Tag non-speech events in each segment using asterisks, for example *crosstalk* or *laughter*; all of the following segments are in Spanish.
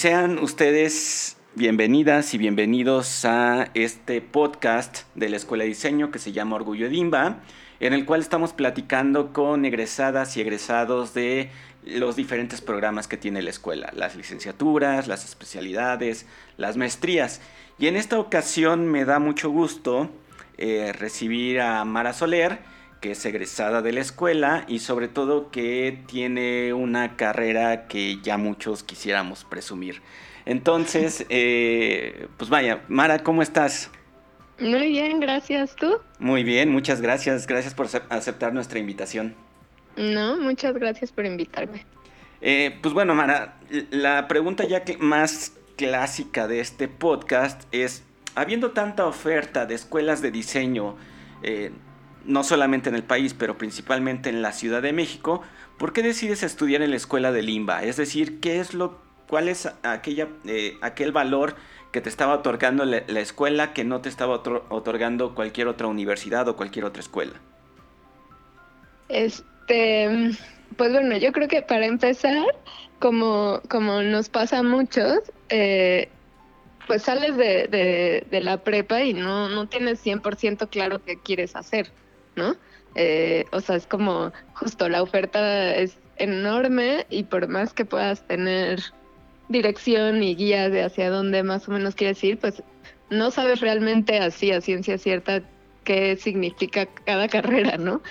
sean ustedes bienvenidas y bienvenidos a este podcast de la Escuela de Diseño que se llama Orgullo Edimba, en el cual estamos platicando con egresadas y egresados de los diferentes programas que tiene la escuela, las licenciaturas, las especialidades, las maestrías. Y en esta ocasión me da mucho gusto eh, recibir a Mara Soler, que es egresada de la escuela y sobre todo que tiene una carrera que ya muchos quisiéramos presumir. Entonces, *laughs* eh, pues vaya, Mara, ¿cómo estás? Muy bien, gracias. ¿Tú? Muy bien, muchas gracias. Gracias por aceptar nuestra invitación. No, muchas gracias por invitarme. Eh, pues bueno, Mara, la pregunta ya que más clásica de este podcast es, habiendo tanta oferta de escuelas de diseño, eh, no solamente en el país, pero principalmente en la Ciudad de México, ¿por qué decides estudiar en la escuela de Limba? Es decir, ¿qué es lo, ¿cuál es aquella, eh, aquel valor que te estaba otorgando la, escuela que no te estaba otorgando cualquier otra universidad o cualquier otra escuela? Este, pues bueno, yo creo que para empezar, como, como nos pasa a muchos, eh, pues sales de, de, la prepa y no, no tienes 100% claro qué quieres hacer. ¿No? Eh, o sea, es como justo la oferta es enorme y por más que puedas tener dirección y guía de hacia dónde más o menos quieres ir, pues no sabes realmente así a ciencia cierta qué significa cada *laughs* carrera, ¿no?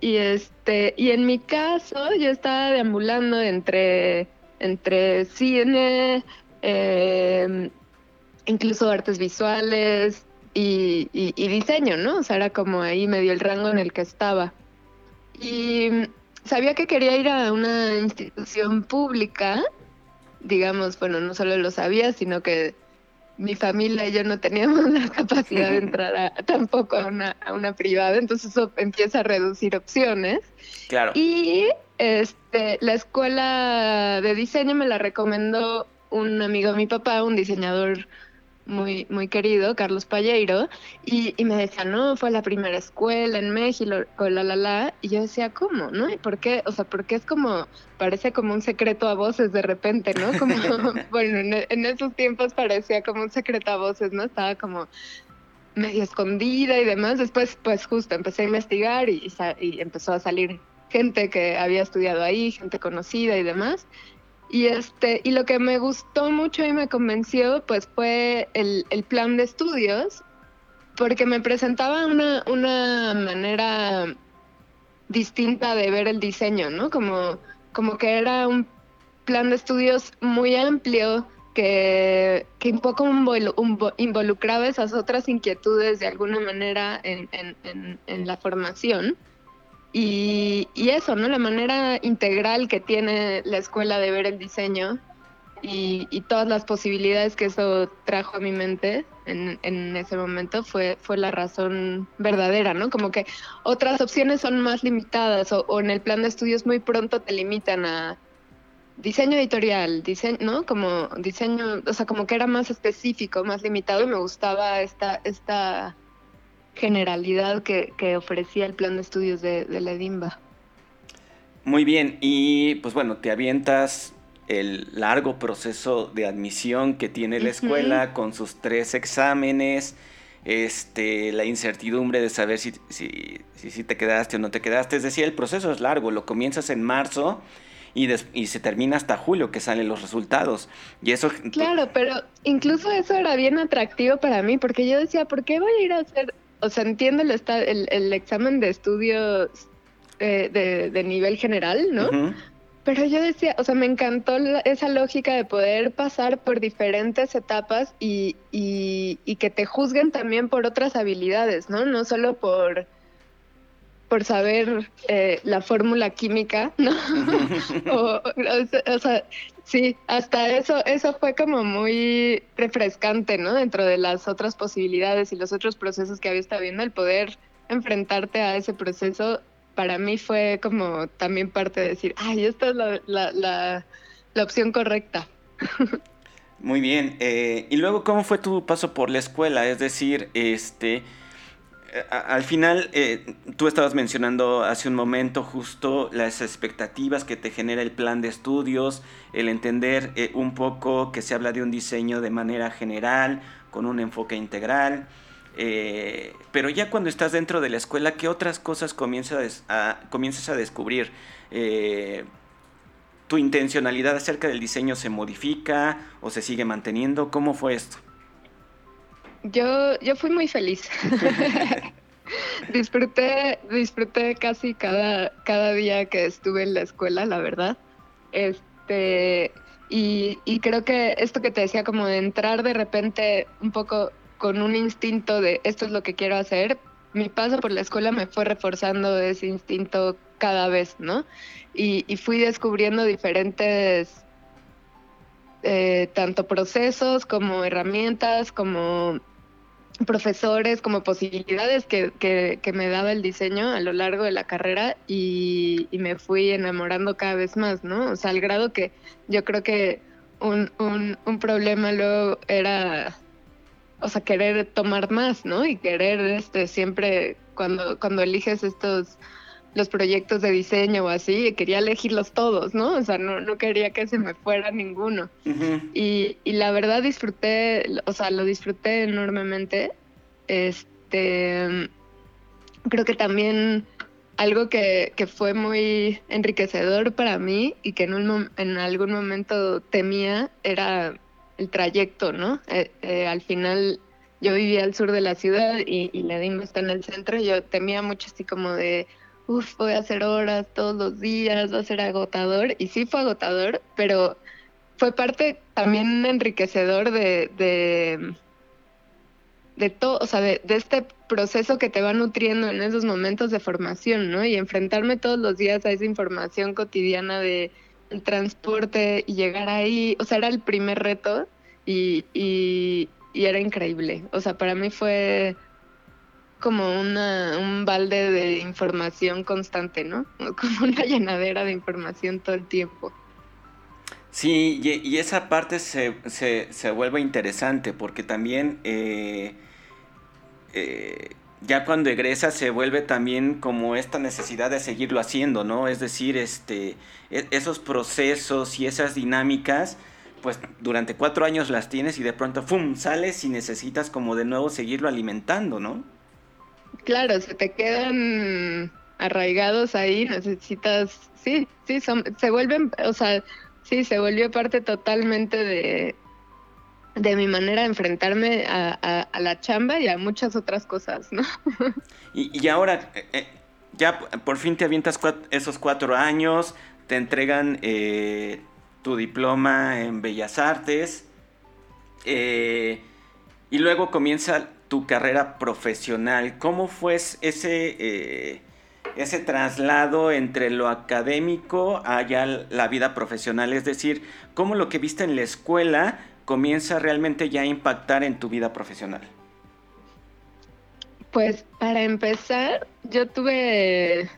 Y este, y en mi caso yo estaba deambulando entre, entre cine, eh, incluso artes visuales, y, y, diseño, ¿no? O sea, era como ahí medio el rango en el que estaba. Y sabía que quería ir a una institución pública, digamos, bueno, no solo lo sabía, sino que mi familia y yo no teníamos *laughs* la capacidad de entrar a, tampoco a una, a una privada, entonces eso empieza a reducir opciones. Claro. Y este, la escuela de diseño me la recomendó un amigo de mi papá, un diseñador muy, muy querido, Carlos Palleiro, y, y, me decía, no, fue la primera escuela en México, la, la, la, y yo decía, ¿cómo? ¿No? ¿Y por qué? O sea, porque es como, parece como un secreto a voces de repente, ¿no? Como, *laughs* bueno, en, esos tiempos parecía como un secreto a voces, ¿no? Estaba como medio escondida y demás. Después, pues justo empecé a investigar y, y empezó a salir gente que había estudiado ahí, gente conocida y demás. Y este, y lo que me gustó mucho y me convenció, pues fue el, plan de estudios, porque me presentaba una, una manera distinta de ver el diseño, ¿no? Como, como que era un plan de estudios muy amplio que, que un poco involucraba esas otras inquietudes de alguna manera en, en, en la formación. Y, eso, ¿no? La manera integral que tiene la escuela de ver el diseño y, todas las posibilidades que eso trajo a mi mente en, en, ese momento fue, fue la razón verdadera, ¿no? Como que otras opciones son más limitadas o, en el plan de estudios muy pronto te limitan a diseño editorial, diseño, ¿no? Como diseño, o sea, como que era más específico, más limitado y me gustaba esta, esta generalidad que, ofrecía el plan de estudios de, la EDIMBA. Muy bien, y pues bueno, te avientas el largo proceso de admisión que tiene la escuela con sus tres exámenes, este, la incertidumbre de saber si, si, si, te quedaste o no te quedaste. Es decir, el proceso es largo, lo comienzas en marzo y, y se termina hasta julio que salen los resultados. Y eso... Claro, pero incluso eso era bien atractivo para mí, porque yo decía, ¿por qué voy a ir a hacer o sea, entiendo el, el, examen de estudios eh, de, nivel general, ¿no? Pero yo decía, o sea, me encantó esa lógica de poder pasar por diferentes etapas y, y, y, que te juzguen también por otras habilidades, ¿no? No solo por, por saber eh, la fórmula química, ¿no? *laughs* *laughs* o, o, sea, Sí, hasta eso, eso fue como muy refrescante, ¿no? Dentro de las otras posibilidades y los otros procesos que había estado viendo, el poder enfrentarte a ese proceso, para mí fue como también parte de decir, ay, esta es la, la, la, opción correcta. Muy bien. Eh, y luego, ¿cómo fue tu paso por la escuela? Es decir, este, al final, eh, tú estabas mencionando hace un momento justo las expectativas que te genera el plan de estudios, el entender eh, un poco que se habla de un diseño de manera general, con un enfoque integral. pero ya cuando estás dentro de la escuela, ¿qué otras cosas comienzas a, comienzas a descubrir? ¿Tu intencionalidad acerca del diseño se modifica o se sigue manteniendo? ¿Cómo fue esto? Yo, yo fui muy feliz. *laughs* disfruté, disfruté casi cada, cada día que estuve en la escuela, la verdad. Este, y, y creo que esto que te decía, como de entrar de repente un poco con un instinto de esto es lo que quiero hacer, mi paso por la escuela me fue reforzando ese instinto cada vez, ¿no? Y, y fui descubriendo diferentes, eh, tanto procesos como herramientas, como *laughs* profesores como posibilidades que, que, me daba el diseño a lo largo de la carrera y, me fui enamorando cada vez más, ¿no? O sea, al grado que yo creo que un, un, un problema luego era, o sea, querer tomar más, ¿no? Y querer este siempre cuando, cuando eliges estos los proyectos de diseño o así, quería elegirlos todos, ¿no? O sea, no, no quería que se me fuera ninguno. y, y, la verdad disfruté, o sea, lo disfruté enormemente. Este, creo que también algo que, que fue muy enriquecedor para mí y que en, un, en algún momento temía era el trayecto, ¿no? Eh, eh, al final yo vivía al sur de la ciudad y, y la DIMBA está en el centro y yo temía mucho así como de uf, voy a hacer horas todos los días, va a ser agotador. Y sí fue agotador, pero fue parte también enriquecedor de, de, de todo, o sea, de, de, este proceso que te va nutriendo en esos momentos de formación, ¿no? Y enfrentarme todos los días a esa información cotidiana de transporte y llegar ahí, o sea, era el primer reto y, y, y era increíble. O sea, para mí fue como una, un balde de información constante, ¿no? *laughs* Como una llenadera de información todo el tiempo. Sí, y, esa parte se, se, se, vuelve interesante porque también eh, eh, ya cuando egresa se vuelve también como esta necesidad de seguirlo haciendo, ¿no? Es decir, este, e, esos procesos y esas dinámicas, pues durante cuatro años las tienes y de pronto, ¡fum!, sales y necesitas como de nuevo seguirlo alimentando, ¿no? Claro, se te quedan arraigados ahí, necesitas, sí, sí, son, se vuelven, o sea, sí, se volvió parte totalmente de, de mi manera de enfrentarme a, a, la chamba y a muchas otras cosas, ¿no? *laughs* y, y, ahora, eh, eh, ya por fin te avientas esos cuatro años, te entregan eh, tu diploma en Bellas Artes, y luego comienza tu carrera profesional. ¿Cómo fue ese, eh, ese traslado entre lo académico a la vida profesional? Es decir, ¿cómo lo que viste en la escuela comienza realmente ya a impactar en tu vida profesional? Pues para empezar, yo tuve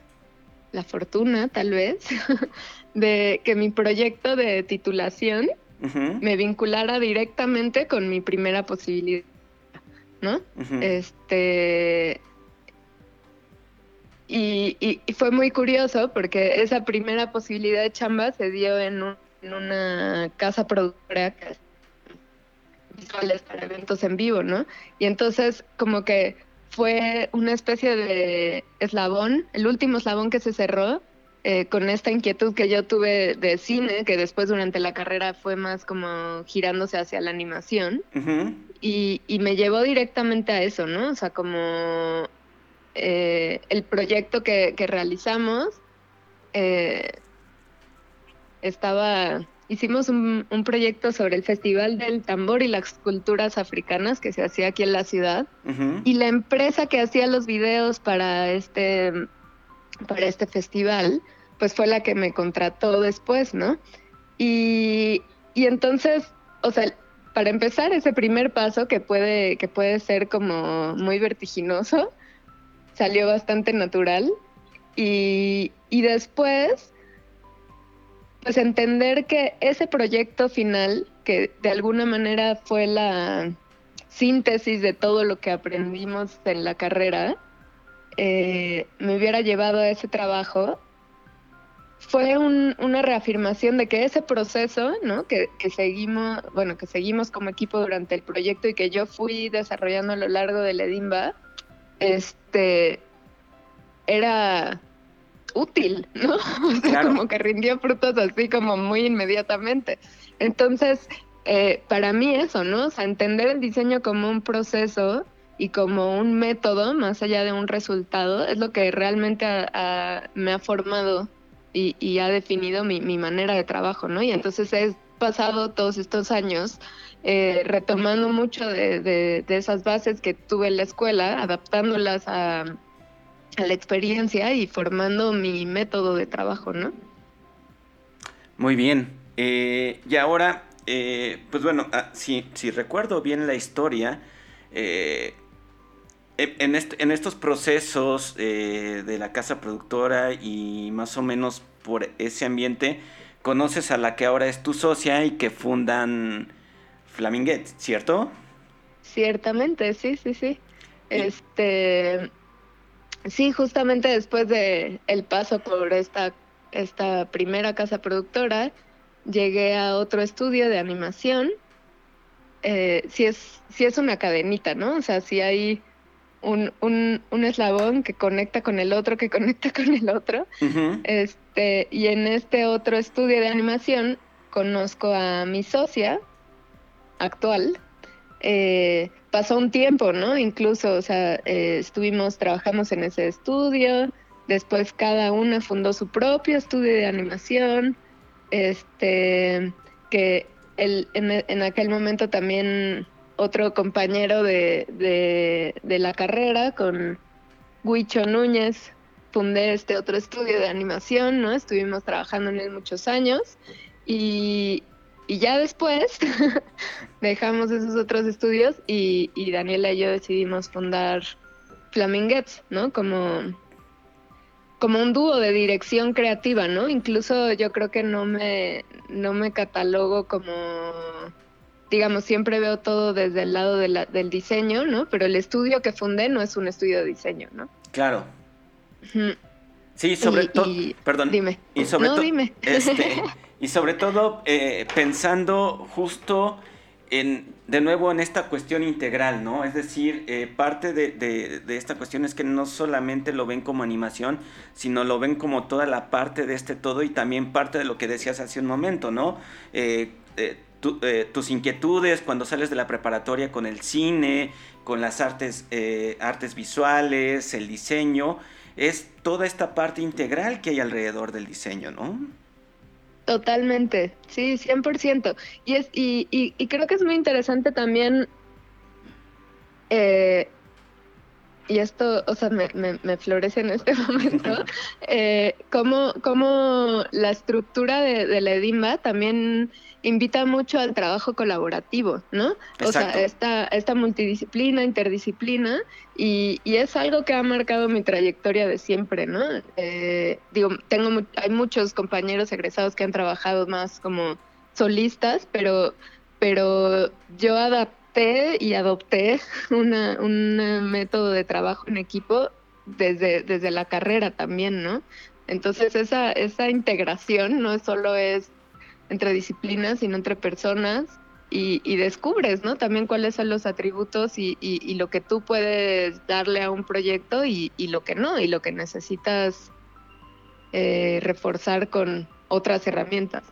la fortuna, tal vez, *laughs* de que mi proyecto de titulación me vinculara directamente con mi primera posibilidad ¿no? Este. Y, fue muy curioso porque esa primera posibilidad de chamba se dio en, una casa productora visuales para eventos en vivo, ¿no? Y entonces como que fue una especie de eslabón, el último eslabón que se cerró eh, con esta inquietud que yo tuve de cine, que después durante la carrera fue más como girándose hacia la animación, y, y, me llevó directamente a eso, ¿no? O sea, como eh, el proyecto que, que realizamos eh, estaba hicimos un, un, proyecto sobre el Festival del Tambor y las culturas africanas que se hacía aquí en la ciudad. Y la empresa que hacía los videos para este, para este festival pues fue la que me contrató después, ¿no? Y, y entonces, o sea, para empezar, ese primer paso que puede, que puede ser como muy vertiginoso, salió bastante natural. Y, y después, pues entender que ese proyecto final, que de alguna manera fue la síntesis de todo lo que aprendimos en la carrera, eh, me hubiera llevado a ese trabajo, fue una reafirmación de que ese proceso, ¿no? Que, que, seguimos, bueno, que seguimos como equipo durante el proyecto y que yo fui desarrollando a lo largo del Edimba, este, era útil, *laughs* ¿no? O sea, como que rindió frutos así como muy inmediatamente. Entonces, eh, para mí eso, ¿no? O sea, entender el diseño como un proceso y como un método más allá de un resultado es lo que realmente me ha formado y, ha definido mi, manera de trabajo, ¿no? Y entonces he pasado todos estos años eh, retomando mucho de, esas bases que tuve en la escuela, adaptándolas a, la experiencia y formando mi método de trabajo, ¿no? Muy bien. Eh, y ahora, eh, pues bueno, ah, si, si, recuerdo bien la historia, en, en, estos procesos de la casa productora y más o menos por ese ambiente, conoces a la que ahora es tu socia y que fundan Flaminguet, ¿cierto? Ciertamente, sí, sí, sí. Este, sí, justamente después de el paso por esta, esta primera casa productora, llegué a otro estudio de animación. Eh, sí es, sí es una cadenita, ¿no? O sea, sí hay un, un, un, eslabón que conecta con el otro, que *laughs* conecta con el otro. este, y en este otro estudio de animación conozco a mi socia, actual, eh, pasó un tiempo, ¿no? Incluso, o sea, eh, estuvimos, trabajamos en ese estudio, después cada una fundó su propio estudio de animación, este, que el, en, aquel momento también otro compañero de, de, la carrera con Huicho Núñez, fundé este otro estudio de animación, ¿no? Estuvimos trabajando en él muchos años y, y ya después *laughs* dejamos esos otros estudios y, Daniela y yo decidimos fundar Flaminguets, ¿no? Como, como un dúo de dirección creativa, ¿no? Incluso yo creo que no me, no me catalogo como, digamos, siempre veo todo desde el lado del diseño, ¿no? Pero el estudio que fundé no es un estudio de diseño, ¿no? Claro. Sí, sobre todo, perdón. Dime. Y sobre no, dime. Este, *laughs* Y sobre todo eh, pensando justo en, de nuevo en esta cuestión integral, ¿no? Es decir, eh, parte de, esta cuestión es que no solamente lo ven como animación, sino lo ven como toda la parte de este todo y también parte de lo que decías hace un momento, ¿no? Eh, tus inquietudes cuando sales de la preparatoria con el cine, con las artes, artes visuales, el diseño, es toda esta parte integral que hay alrededor del diseño, ¿no? Totalmente, sí, 100%. Y, es, y, y, creo que es muy interesante también, eh, y esto, o sea, me, me, florece en este *laughs* momento, eh, cómo, cómo, la estructura de, de la Edimba también invita mucho al trabajo colaborativo, ¿no? O sea, esta, esta multidisciplina, interdisciplina, y, y, es algo que ha marcado mi trayectoria de siempre, ¿no? Eh, digo, tengo hay muchos compañeros egresados que han trabajado más como solistas, pero, pero yo adapté y adopté *laughs* una, un método de trabajo en equipo desde, desde la carrera también, ¿no? Entonces esa, esa integración no solo es entre disciplinas, sino entre personas y, descubres, ¿no? También cuáles son los atributos y, y, lo que tú puedes darle a un proyecto y, lo que no, y lo que necesitas eh, reforzar con otras herramientas.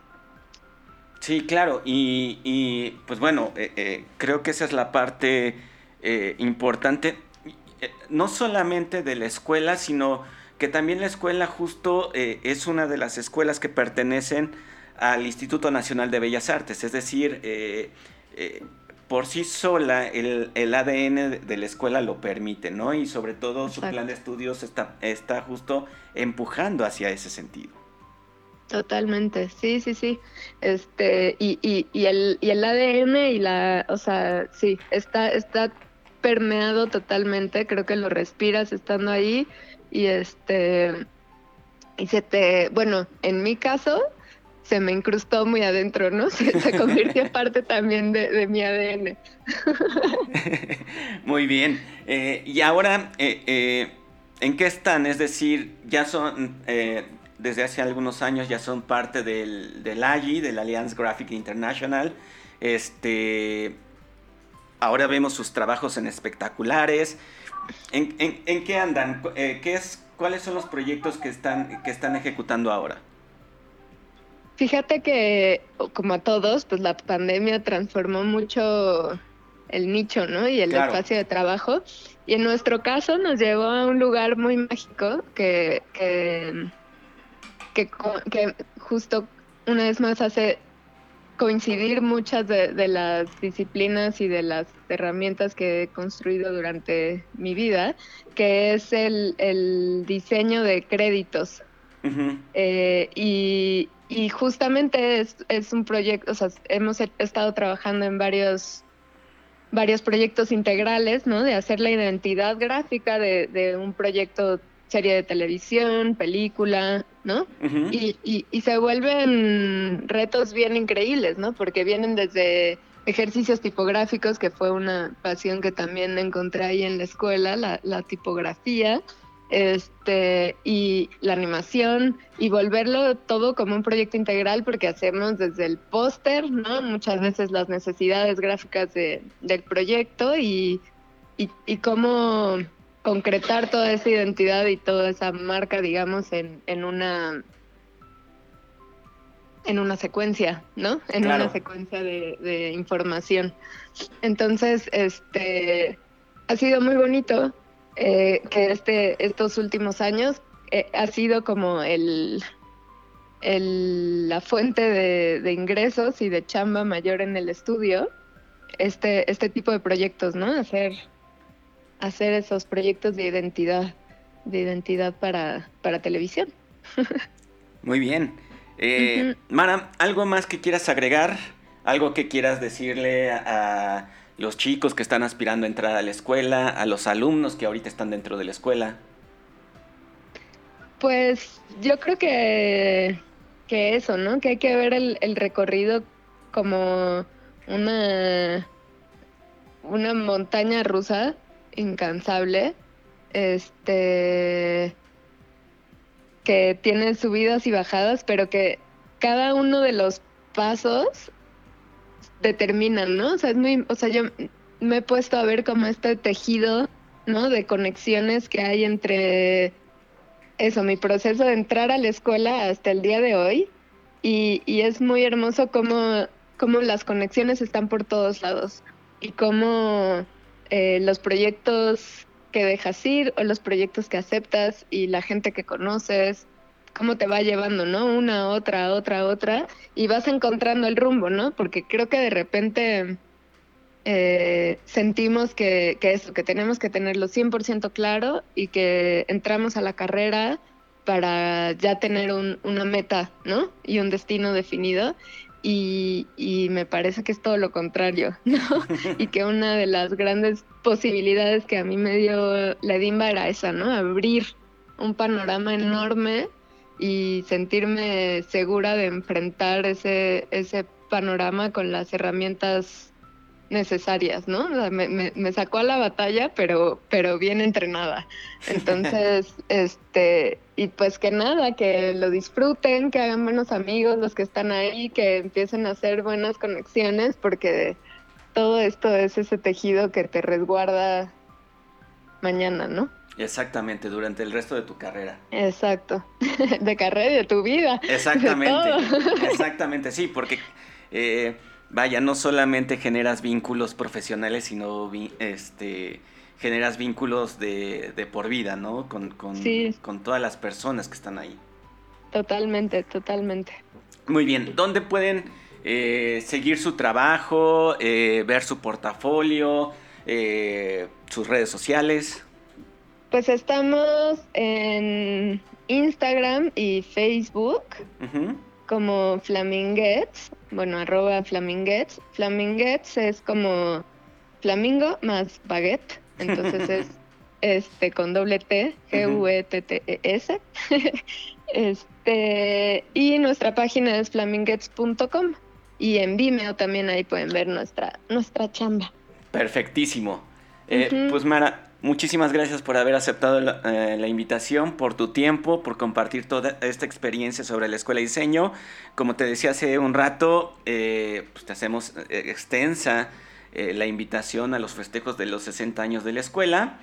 Sí, claro, y, pues bueno, eh, eh, creo que esa es la parte importante, no solamente de la escuela, sino que también la escuela justo es una de las escuelas que pertenecen al Instituto Nacional de Bellas Artes, es decir, eh, eh, por sí sola el, ADN de la escuela lo permite, ¿no? Y sobre todo su plan de estudios está, está justo empujando hacia ese sentido. Totalmente, sí, sí, sí. Este, y, y, y, el, y el ADN y la, o sea, sí, está, está permeado totalmente, creo que lo respiras estando ahí y este, y se te, bueno, en mi caso, se me incrustó muy adentro, ¿no? *laughs* Se, convirtió en parte también de, mi ADN. *laughs* muy bien. Eh, y ahora, eh, eh, ¿En qué están? Es decir, ya son, eh, desde hace algunos años ya son parte del, del AGI, de la Alliance Graphic International. Este, ahora vemos sus trabajos en espectaculares. ¿En, en, qué andan? Eh, ¿qué es, ¿Cuáles son los proyectos que están, que están ejecutando ahora? Fíjate que, como a todos, pues la pandemia transformó mucho el nicho, ¿no? Y el espacio de trabajo. Y en nuestro caso nos llevó a un lugar muy mágico que, que, que, justo una vez más hace coincidir muchas de, las disciplinas y de las herramientas que he construido durante mi vida, que es el, el diseño de créditos. Eh, y, y justamente es, es un proyecto, o sea, hemos estado trabajando en varios varios proyectos integrales, ¿no? De hacer la identidad gráfica de, de un proyecto, serie de televisión, película, ¿no? y, y, y, se vuelven retos bien increíbles, ¿no? Porque vienen desde ejercicios tipográficos, que fue una pasión que también encontré ahí en la escuela, la, la tipografía, este y la animación y volverlo todo como un proyecto integral porque hacemos desde el póster, ¿no? Muchas veces las necesidades gráficas de, del proyecto y, y, cómo concretar toda esa identidad y toda esa marca, digamos, en, en una en una secuencia, ¿no? En una secuencia de, de información. Entonces, este ha sido muy bonito eh, que este, estos últimos años eh, ha sido como el, el la fuente de, ingresos y de chamba mayor en el estudio, este, este tipo de proyectos, ¿no? Hacer, hacer esos proyectos de identidad, de identidad para, para televisión. Muy bien. Eh, Mara, ¿algo más que quieras agregar? ¿Algo que quieras decirle a los chicos que están aspirando a entrar a la escuela, a los alumnos que ahorita están dentro de la escuela? Pues yo creo que, que eso, ¿no? Que hay que ver el, el recorrido como una, una montaña rusa incansable, este que tiene subidas y bajadas, pero que cada uno de los pasos determinan, ¿no? O sea, es muy, o sea, yo me he puesto a ver como este tejido, ¿no? De conexiones que hay entre eso, mi proceso de entrar a la escuela hasta el día de hoy. Y, y es muy hermoso cómo, cómo las conexiones están por todos lados y cómo eh, los proyectos que dejas ir o los proyectos que aceptas y la gente que conoces cómo te va llevando, ¿no? Una, otra, otra, otra, y vas encontrando el rumbo, ¿no? Porque creo que de repente eh, sentimos que, que eso, que tenemos que tenerlo 100% claro y que entramos a la carrera para ya tener un, una meta, ¿no? Y un destino definido. Y, y, me parece que es todo lo contrario, *laughs* ¿no? y que una de las grandes posibilidades que a mí me dio la DIMBA era esa, ¿no? Abrir un panorama enorme y sentirme segura de enfrentar ese, ese panorama con las herramientas necesarias, ¿no? me, me, sacó a la batalla, pero, pero bien entrenada. *laughs* Entonces, este, y pues que nada, que lo disfruten, que hagan buenos amigos los que están ahí, que empiecen a hacer buenas conexiones, porque todo esto es ese tejido que te resguarda mañana, ¿no? Exactamente, durante el resto de tu carrera. Exacto, *laughs* de carrera y de tu vida. Exactamente, *laughs* exactamente, sí, porque eh, vaya, no solamente generas vínculos profesionales, sino este, generas vínculos de, de por vida, ¿no? Con, con, con, todas las personas que están ahí. Totalmente, totalmente. Muy bien, ¿dónde pueden eh, seguir su trabajo, eh, ver su portafolio, sus redes sociales? Pues estamos en Instagram y Facebook como Flaminguets, bueno, arroba Flaminguets. Flaminguets es como flamingo más baguette, entonces es *laughs* este con doble T, G-U-E-T-T-E-S. *laughs* este, y nuestra página es flaminguets.com y en Vimeo también ahí pueden ver nuestra, nuestra chamba. Perfectísimo. Eh, pues Mara, Muchísimas gracias por haber aceptado la, eh, invitación, por tu tiempo, por compartir toda esta experiencia sobre la escuela de diseño. Como te decía hace un rato, eh, pues te hacemos eh, extensa la invitación a los festejos de los 60 años de la escuela.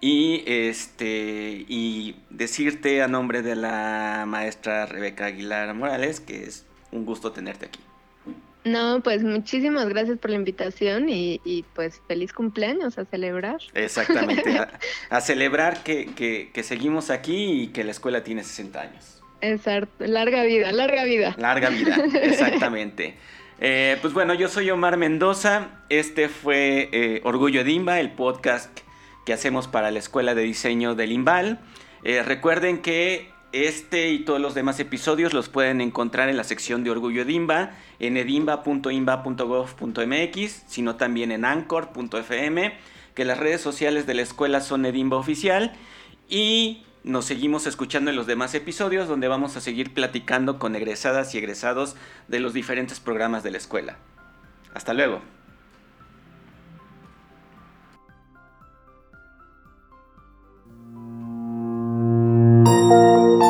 Y, este, y decirte a nombre de la maestra Rebeca Aguilar Morales que es un gusto tenerte aquí. No, pues muchísimas gracias por la invitación y, pues feliz cumpleaños a celebrar. Exactamente, a, *laughs* celebrar que, seguimos aquí y que la escuela tiene 60 años. Exacto, larga vida, larga vida. Larga vida, *laughs* exactamente. Eh, pues bueno, yo soy Omar Mendoza, este fue eh, Orgullo Dimba, el podcast que hacemos para la Escuela de Diseño del Imbal. Eh, recuerden que este y todos los demás episodios los pueden encontrar en la sección de Orgullo Edimba, en edimba.imba.gov.mx, sino también en anchor.fm, que las redes sociales de la escuela son Edimba Oficial. Y nos seguimos escuchando en los demás episodios donde vamos a seguir platicando con egresadas y egresados de los diferentes programas de la escuela. Hasta luego. Música